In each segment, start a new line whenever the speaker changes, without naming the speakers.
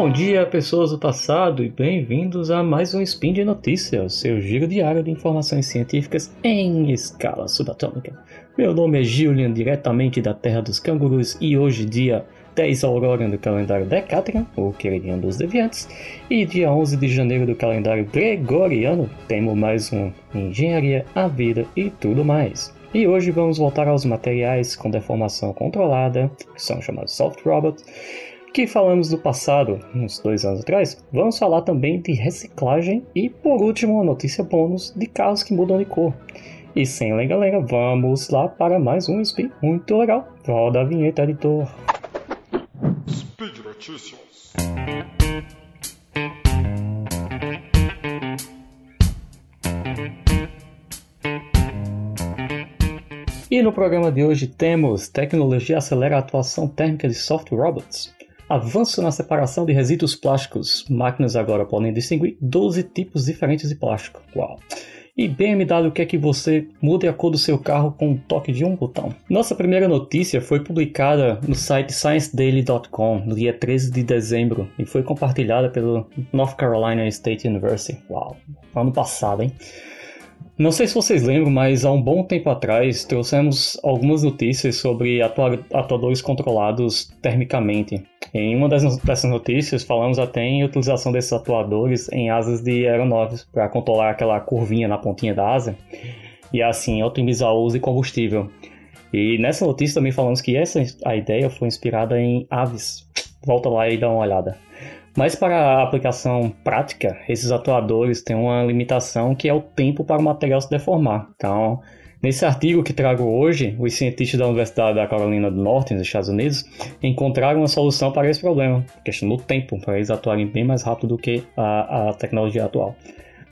Bom dia, pessoas do passado, e bem-vindos a mais um Spin de Notícias, seu giro diário de informações científicas em escala subatômica. Meu nome é Julian, diretamente da Terra dos Cangurus, e hoje, dia 10 Aurora do calendário Decatrian, o queridinho dos deviantes, e dia 11 de janeiro do calendário Gregoriano, temos mais um Engenharia, a Vida e tudo mais. E hoje vamos voltar aos materiais com deformação controlada, que são chamados soft robots, que falamos do passado, uns dois anos atrás, vamos falar também de reciclagem e, por último, uma notícia bônus de carros que mudam de cor. E sem lenga-lenga, vamos lá para mais um Speed muito legal. Roda a vinheta, editor. Speed Notícias. E no programa de hoje temos Tecnologia acelera a atuação térmica de soft robots. Avanço na separação de resíduos plásticos. Máquinas agora podem distinguir 12 tipos diferentes de plástico. Uau! E BMW quer que você mude a cor do seu carro com um toque de um botão. Nossa primeira notícia foi publicada no site ScienceDaily.com no dia 13 de dezembro e foi compartilhada pelo North Carolina State University. Uau! Ano passado, hein? Não sei se vocês lembram, mas há um bom tempo atrás trouxemos algumas notícias sobre atuadores controlados termicamente. Em uma dessas notícias, falamos até em utilização desses atuadores em asas de aeronaves para controlar aquela curvinha na pontinha da asa e assim otimizar o uso de combustível. E nessa notícia também falamos que essa a ideia foi inspirada em aves. Volta lá e dá uma olhada. Mas para a aplicação prática, esses atuadores têm uma limitação que é o tempo para o material se deformar. Então, nesse artigo que trago hoje, os cientistas da Universidade da Carolina do Norte, nos Estados Unidos, encontraram uma solução para esse problema, questão do tempo, para eles atuarem bem mais rápido do que a, a tecnologia atual.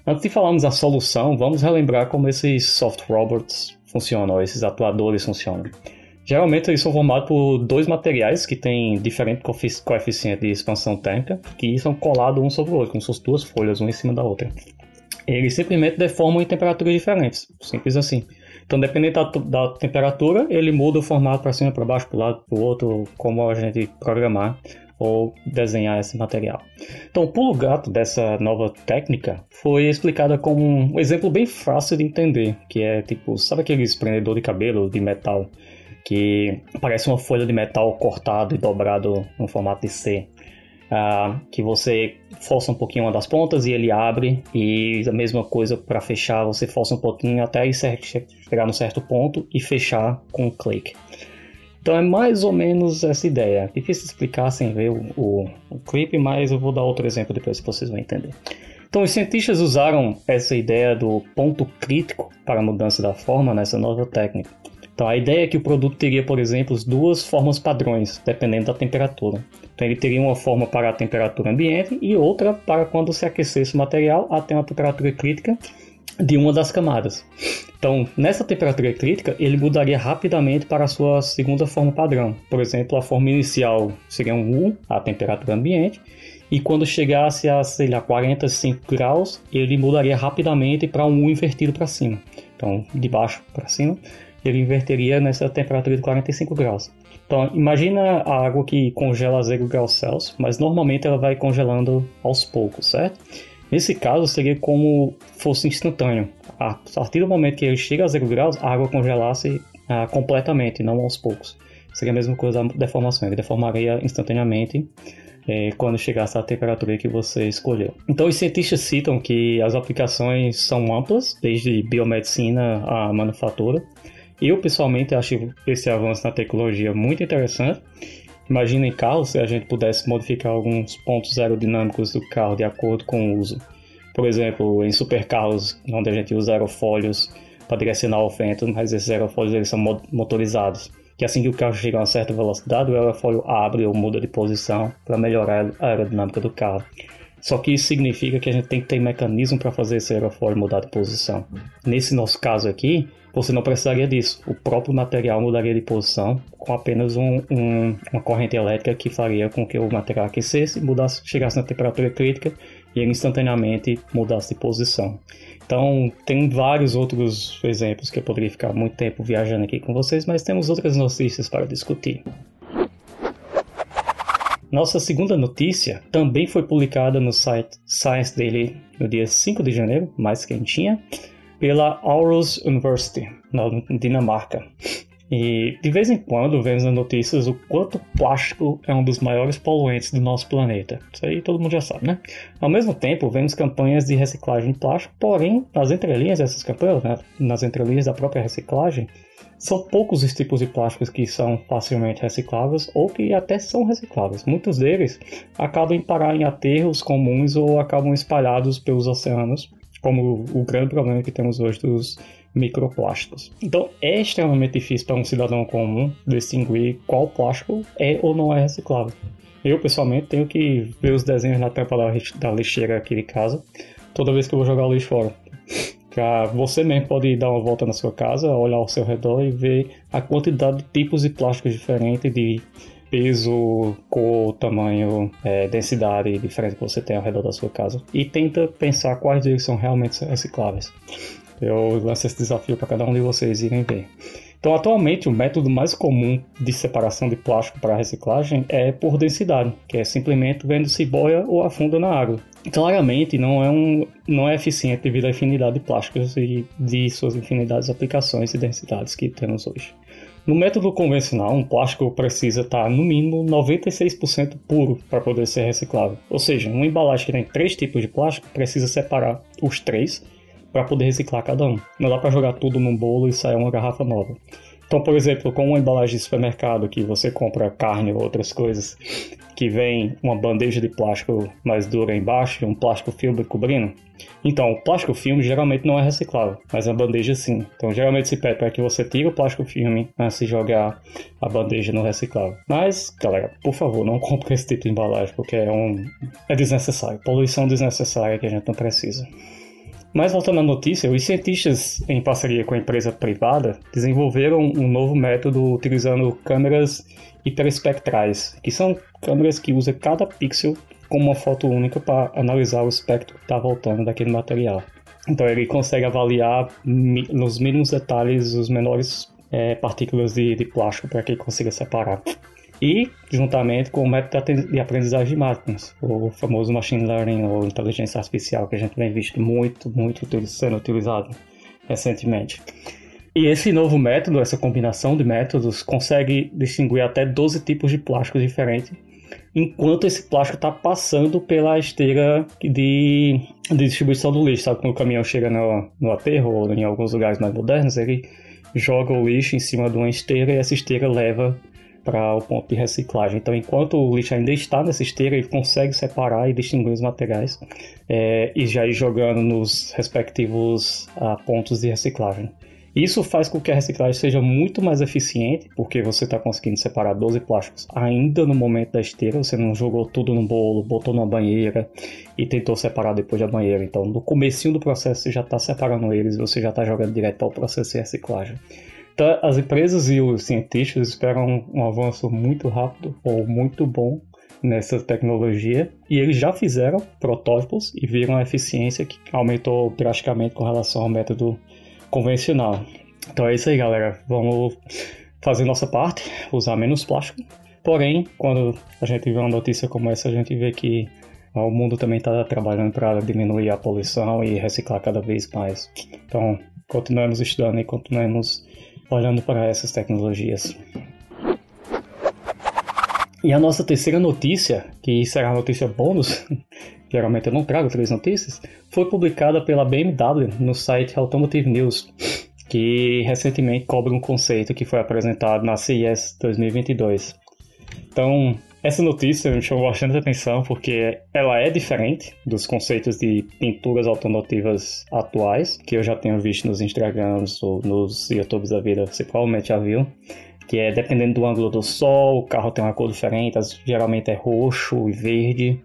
Antes de falarmos da solução, vamos relembrar como esses soft robots funcionam, esses atuadores funcionam. Geralmente eles são formados por dois materiais que têm diferente coeficiente de expansão térmica, que são colados um sobre o outro, como se fossem duas folhas, uma em cima da outra. Eles simplesmente deformam em temperaturas diferentes, simples assim. Então, dependendo da, da temperatura, ele muda o formato para cima, para baixo, para o lado, para o outro, como a gente programar ou desenhar esse material. Então, o pulo gato dessa nova técnica foi explicada como um exemplo bem fácil de entender, que é tipo, sabe aqueles prendedor de cabelo de metal que parece uma folha de metal cortado e dobrado no formato de C. Uh, que você força um pouquinho uma das pontas e ele abre, e a mesma coisa para fechar, você força um pouquinho até chegar num certo ponto e fechar com um clique. Então é mais ou menos essa ideia. Difícil explicar sem ver o, o, o clipe, mas eu vou dar outro exemplo depois que vocês vão entender. Então, os cientistas usaram essa ideia do ponto crítico para a mudança da forma nessa nova técnica. Então a ideia é que o produto teria, por exemplo, duas formas padrões, dependendo da temperatura. Então ele teria uma forma para a temperatura ambiente e outra para quando se aquecesse o material até uma temperatura crítica de uma das camadas. Então, nessa temperatura crítica, ele mudaria rapidamente para a sua segunda forma padrão. Por exemplo, a forma inicial seria um U, a temperatura ambiente, e quando chegasse a, sei lá, 45 graus, ele mudaria rapidamente para um U invertido para cima. Então, de baixo para cima ele inverteria nessa temperatura de 45 graus. Então, imagina a água que congela a 0 graus Celsius, mas normalmente ela vai congelando aos poucos, certo? Nesse caso, seria como fosse instantâneo. A partir do momento que ele chega a 0 graus, a água congelasse ah, completamente, não aos poucos. Seria a mesma coisa da deformação, ele deformaria instantaneamente é, quando chegasse à temperatura que você escolheu. Então, os cientistas citam que as aplicações são amplas, desde biomedicina à manufatura, eu, pessoalmente, acho esse avanço na tecnologia muito interessante. Imagina em carro se a gente pudesse modificar alguns pontos aerodinâmicos do carro de acordo com o uso. Por exemplo, em supercarros, onde a gente usa aerofólios para direcionar o vento, mas esses aerofólios eles são motorizados. Que assim que o carro chega a uma certa velocidade, o aerofólio abre ou muda de posição para melhorar a aerodinâmica do carro. Só que isso significa que a gente tem que ter mecanismo para fazer esse aerofólio mudar de posição. Nesse nosso caso aqui, você não precisaria disso. O próprio material mudaria de posição com apenas um, um, uma corrente elétrica que faria com que o material aquecesse, mudasse, chegasse na temperatura crítica e ele instantaneamente mudasse de posição. Então, tem vários outros exemplos que eu poderia ficar muito tempo viajando aqui com vocês, mas temos outras notícias para discutir. Nossa segunda notícia também foi publicada no site Science Daily no dia 5 de janeiro, mais quentinha, pela Aarhus University, na Dinamarca. E de vez em quando vemos nas notícias o quanto plástico é um dos maiores poluentes do nosso planeta. Isso aí todo mundo já sabe, né? Ao mesmo tempo, vemos campanhas de reciclagem de plástico, porém, nas entrelinhas dessas campanhas, né, nas entrelinhas da própria reciclagem, são poucos os tipos de plásticos que são facilmente recicláveis ou que até são recicláveis. Muitos deles acabam em parar em aterros comuns ou acabam espalhados pelos oceanos, como o grande problema que temos hoje dos microplásticos. Então é extremamente difícil para um cidadão comum distinguir qual plástico é ou não é reciclável. Eu, pessoalmente, tenho que ver os desenhos na tampa da lixeira aqui de casa toda vez que eu vou jogar o lixo fora. Você mesmo pode dar uma volta na sua casa, olhar ao seu redor e ver a quantidade de tipos de plásticos diferentes, de peso, cor, tamanho, é, densidade diferente que você tem ao redor da sua casa. E tenta pensar quais deles são realmente recicláveis. Eu lanço esse desafio para cada um de vocês irem ver. Então, atualmente, o método mais comum de separação de plástico para reciclagem é por densidade, que é simplesmente vendo se boia ou afunda na água. Claramente, não é, um, não é eficiente devido à infinidade de plásticos e de suas infinidades de aplicações e densidades que temos hoje. No método convencional, um plástico precisa estar no mínimo 96% puro para poder ser reciclável. Ou seja, uma embalagem que tem três tipos de plástico precisa separar os três para poder reciclar cada um. Não dá para jogar tudo num bolo e sair uma garrafa nova. Então, por exemplo, com uma embalagem de supermercado que você compra carne ou outras coisas, que vem uma bandeja de plástico mais dura embaixo e um plástico filme cobrindo. Então, o plástico filme geralmente não é reciclável, mas a bandeja sim. Então, geralmente se pede para que você tire o plástico filme antes de jogar a bandeja no reciclável. Mas, galera, por favor, não compre esse tipo de embalagem, porque é um é desnecessário, poluição desnecessária que a gente não precisa. Mas voltando à notícia, os cientistas, em parceria com a empresa privada, desenvolveram um novo método utilizando câmeras hiperespectrais, que são câmeras que usam cada pixel como uma foto única para analisar o espectro que está voltando daquele material. Então ele consegue avaliar nos mínimos detalhes os menores é, partículas de, de plástico para que ele consiga separar e juntamente com o método de aprendizagem de máquinas, o famoso machine learning ou inteligência artificial que a gente vem visto muito, muito sendo utilizado recentemente. E esse novo método, essa combinação de métodos, consegue distinguir até 12 tipos de plásticos diferentes, enquanto esse plástico está passando pela esteira de, de, distribuição do lixo. Sabe quando o caminhão chega no, no aterro ou em alguns lugares mais modernos, ele joga o lixo em cima de uma esteira e essa esteira leva para o ponto de reciclagem. Então, enquanto o lixo ainda está nessa esteira, ele consegue separar e distinguir os materiais é, e já ir jogando nos respectivos ah, pontos de reciclagem. Isso faz com que a reciclagem seja muito mais eficiente, porque você está conseguindo separar 12 plásticos ainda no momento da esteira, você não jogou tudo no bolo, botou numa banheira e tentou separar depois da banheira. Então, no comecinho do processo, você já está separando eles, você já está jogando direto para o processo de reciclagem. Então, as empresas e os cientistas esperam um avanço muito rápido ou muito bom nessa tecnologia e eles já fizeram protótipos e viram a eficiência que aumentou drasticamente com relação ao método convencional. Então é isso aí, galera. Vamos fazer nossa parte, usar menos plástico. Porém, quando a gente vê uma notícia como essa, a gente vê que o mundo também está trabalhando para diminuir a poluição e reciclar cada vez mais. Então, continuemos estudando e continuemos olhando para essas tecnologias. E a nossa terceira notícia, que será notícia bônus, geralmente eu não trago três notícias, foi publicada pela BMW no site Automotive News, que recentemente cobre um conceito que foi apresentado na CES 2022. Então, essa notícia me chamou bastante atenção porque ela é diferente dos conceitos de pinturas automotivas atuais, que eu já tenho visto nos Instagrams ou nos YouTubes da vida, você provavelmente já viu. Que é dependendo do ângulo do sol, o carro tem uma cor diferente, geralmente é roxo e verde.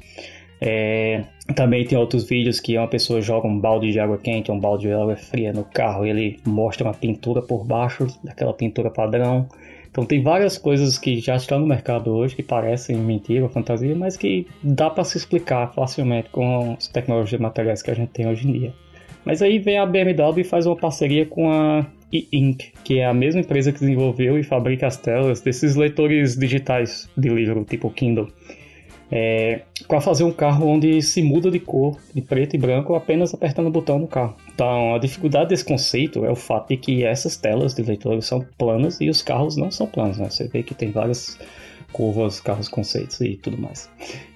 É, também tem outros vídeos que uma pessoa joga um balde de água quente um balde de água fria no carro e ele mostra uma pintura por baixo daquela pintura padrão. Então tem várias coisas que já estão no mercado hoje que parecem mentira fantasia, mas que dá para se explicar facilmente com as tecnologias materiais que a gente tem hoje em dia. Mas aí vem a BMW e faz uma parceria com a e-Ink, que é a mesma empresa que desenvolveu e fabrica as telas desses leitores digitais de livro, tipo Kindle. É, para fazer um carro onde se muda de cor, de preto e branco, apenas apertando o botão no carro. Então, a dificuldade desse conceito é o fato de que essas telas de leitores são planas e os carros não são planos. Né? Você vê que tem várias curvas, carros conceitos e tudo mais.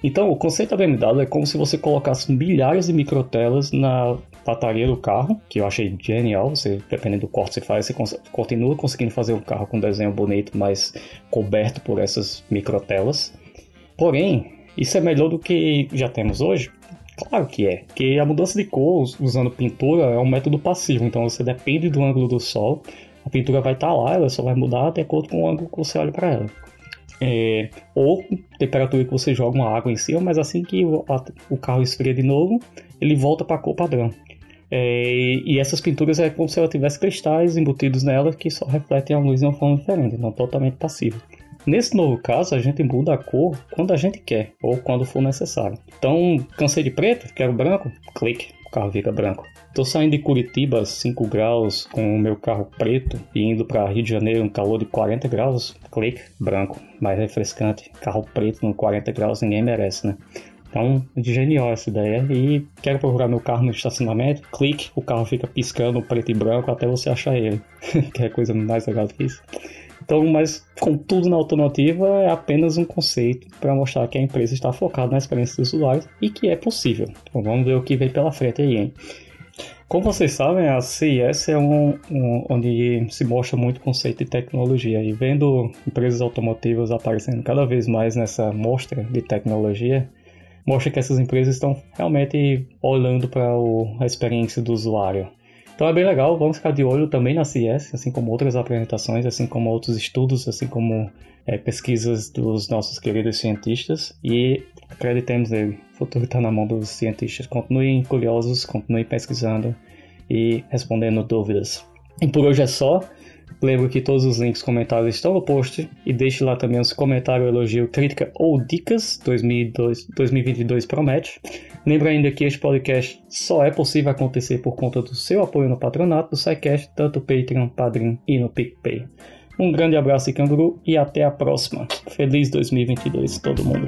Então, o conceito da BMW é como se você colocasse milhares de microtelas na lataria do carro, que eu achei genial. Você, dependendo do corte que você faz, você continua conseguindo fazer um carro com um desenho bonito, mas coberto por essas microtelas. Porém, isso é melhor do que já temos hoje? Claro que é, porque a mudança de cor usando pintura é um método passivo, então você depende do ângulo do sol, a pintura vai estar tá lá, ela só vai mudar de acordo com o ângulo que você olha para ela. É, ou temperatura que você joga uma água em cima, mas assim que o, a, o carro esfria de novo, ele volta para a cor padrão. É, e essas pinturas é como se ela tivesse cristais embutidos nela que só refletem a luz de uma forma diferente, não totalmente passiva. Nesse novo caso, a gente muda a cor quando a gente quer ou quando for necessário. Então, cansei de preto, quero branco, clique, o carro fica branco. Estou saindo de Curitiba 5 graus com o meu carro preto e indo para Rio de Janeiro um calor de 40 graus, clique, branco, mais refrescante. Carro preto no 40 graus ninguém merece, né? Então, genial essa ideia. E quero procurar meu carro no estacionamento, clique, o carro fica piscando preto e branco até você achar ele. que é coisa mais legal do que isso. Então, mas com tudo na automotiva é apenas um conceito para mostrar que a empresa está focada na experiência dos usuários e que é possível. Então, vamos ver o que vem pela frente aí, hein? Como vocês sabem, a CES é um, um, onde se mostra muito conceito de tecnologia e vendo empresas automotivas aparecendo cada vez mais nessa mostra de tecnologia, mostra que essas empresas estão realmente olhando para a experiência do usuário. Então é bem legal, vamos ficar de olho também na CES, assim como outras apresentações, assim como outros estudos, assim como é, pesquisas dos nossos queridos cientistas e acreditemos nele. O futuro está na mão dos cientistas. Continuem curiosos, continuem pesquisando e respondendo dúvidas. E por hoje é só. Lembro que todos os links comentários estão no post e deixe lá também os comentários, elogio, crítica ou dicas. 2002, 2022 promete. Lembro ainda que este podcast só é possível acontecer por conta do seu apoio no patronato do SciCast, tanto Patreon, Padrim e no PicPay. Um grande abraço e canguru e até a próxima. Feliz 2022 todo mundo.